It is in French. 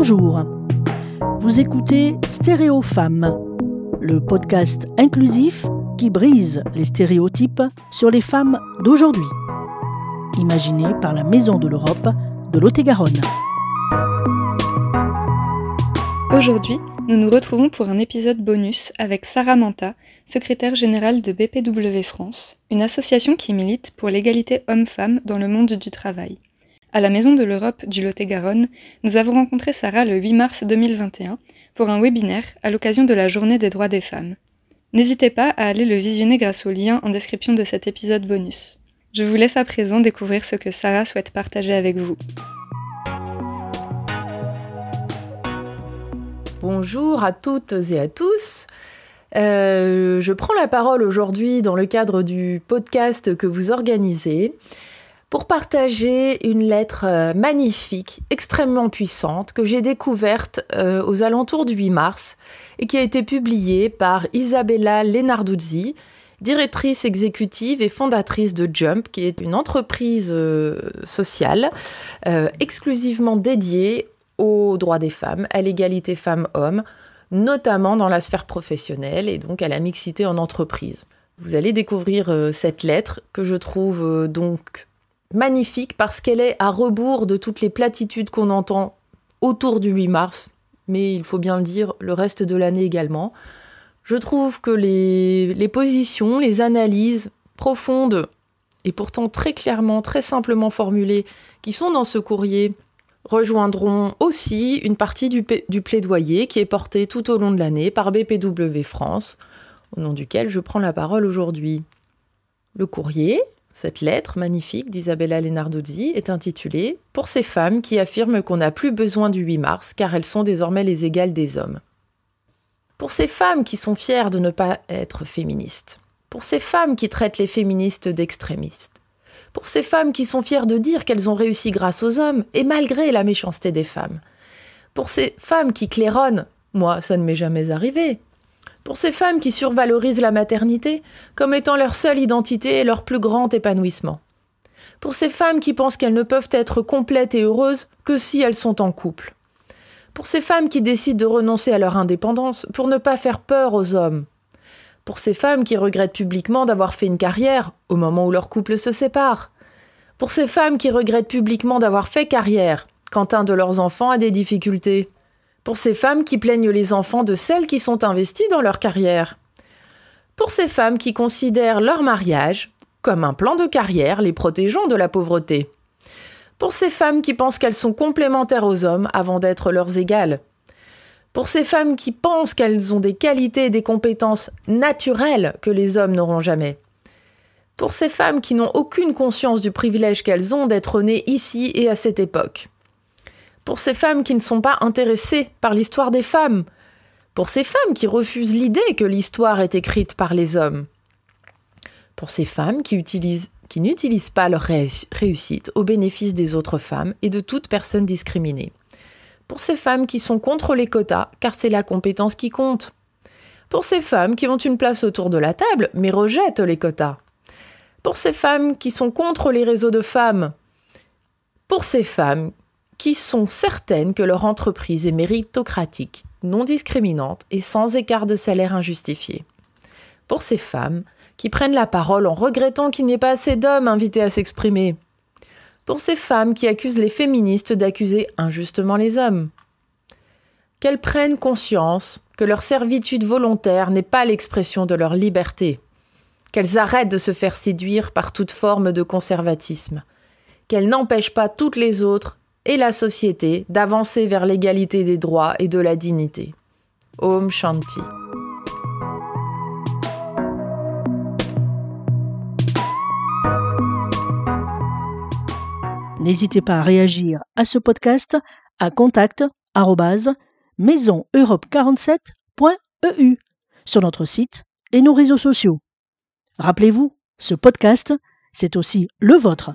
Bonjour. Vous écoutez Stéréo Femmes, le podcast inclusif qui brise les stéréotypes sur les femmes d'aujourd'hui. Imaginé par la Maison de l'Europe de Lot-et-Garonne. Aujourd'hui, nous nous retrouvons pour un épisode bonus avec Sarah Manta, secrétaire générale de BPW France, une association qui milite pour l'égalité homme-femme dans le monde du travail. À la Maison de l'Europe du Lot-et-Garonne, nous avons rencontré Sarah le 8 mars 2021 pour un webinaire à l'occasion de la Journée des droits des femmes. N'hésitez pas à aller le visionner grâce au lien en description de cet épisode bonus. Je vous laisse à présent découvrir ce que Sarah souhaite partager avec vous. Bonjour à toutes et à tous. Euh, je prends la parole aujourd'hui dans le cadre du podcast que vous organisez pour partager une lettre euh, magnifique, extrêmement puissante, que j'ai découverte euh, aux alentours du 8 mars et qui a été publiée par Isabella Lenarduzzi, directrice exécutive et fondatrice de Jump, qui est une entreprise euh, sociale exclusivement dédiée aux droits des femmes, à l'égalité femmes-hommes, notamment dans la sphère professionnelle et donc à la mixité en entreprise. Vous allez découvrir cette lettre que je trouve donc magnifique parce qu'elle est à rebours de toutes les platitudes qu'on entend autour du 8 mars, mais il faut bien le dire, le reste de l'année également. Je trouve que les, les positions, les analyses profondes et pourtant très clairement, très simplement formulées qui sont dans ce courrier rejoindront aussi une partie du, du, plaidoyer qui est porté tout au long de l'année par BPW France, au nom duquel je prends la parole aujourd'hui. Le courrier, cette lettre magnifique d'Isabella Lenarduzzi est intitulée Pour ces femmes qui affirment qu'on n'a plus besoin du 8 mars car elles sont désormais les égales des hommes. Pour ces femmes qui sont fières de ne pas être féministes. Pour ces femmes qui traitent les féministes d'extrémistes. Pour ces femmes qui sont fières de dire qu'elles ont réussi grâce aux hommes et malgré la méchanceté des femmes. Pour ces femmes qui claironnent Moi, ça ne m'est jamais arrivé pour ces femmes qui survalorisent la maternité comme étant leur seule identité et leur plus grand épanouissement. Pour ces femmes qui pensent qu'elles ne peuvent être complètes et heureuses que si elles sont en couple. Pour ces femmes qui décident de renoncer à leur indépendance pour ne pas faire peur aux hommes. Pour ces femmes qui regrettent publiquement d'avoir fait une carrière au moment où leur couple se sépare. Pour ces femmes qui regrettent publiquement d'avoir fait carrière quand un de leurs enfants a des difficultés pour ces femmes qui plaignent les enfants de celles qui sont investies dans leur carrière, pour ces femmes qui considèrent leur mariage comme un plan de carrière les protégeant de la pauvreté, pour ces femmes qui pensent qu'elles sont complémentaires aux hommes avant d'être leurs égales, pour ces femmes qui pensent qu'elles ont des qualités et des compétences naturelles que les hommes n'auront jamais, pour ces femmes qui n'ont aucune conscience du privilège qu'elles ont d'être nées ici et à cette époque, pour ces femmes qui ne sont pas intéressées par l'histoire des femmes, pour ces femmes qui refusent l'idée que l'histoire est écrite par les hommes, pour ces femmes qui, n'utilisent pas leur réussite au bénéfice des autres femmes et de toute personne discriminée, pour ces femmes qui sont contre les quotas car c'est la compétence qui compte, pour ces femmes qui ont une place autour de la table mais rejettent les quotas, pour ces femmes qui sont contre les réseaux de femmes, pour ces femmes qui sont certaines que leur entreprise est méritocratique, non discriminante et sans écart de salaire injustifié. Pour ces femmes qui prennent la parole en regrettant qu'il n'y ait pas assez d'hommes invités à s'exprimer. Pour ces femmes qui accusent les féministes d'accuser injustement les hommes. Qu'elles prennent conscience que leur servitude volontaire n'est pas l'expression de leur liberté. Qu'elles arrêtent de se faire séduire par toute forme de conservatisme. Qu'elles n'empêchent pas toutes les autres et la société d'avancer vers l'égalité des droits et de la dignité. Om Shanti. N'hésitez pas à réagir à ce podcast à contact maisoneurope47.eu sur notre site et nos réseaux sociaux. Rappelez-vous, ce podcast, c'est aussi le vôtre.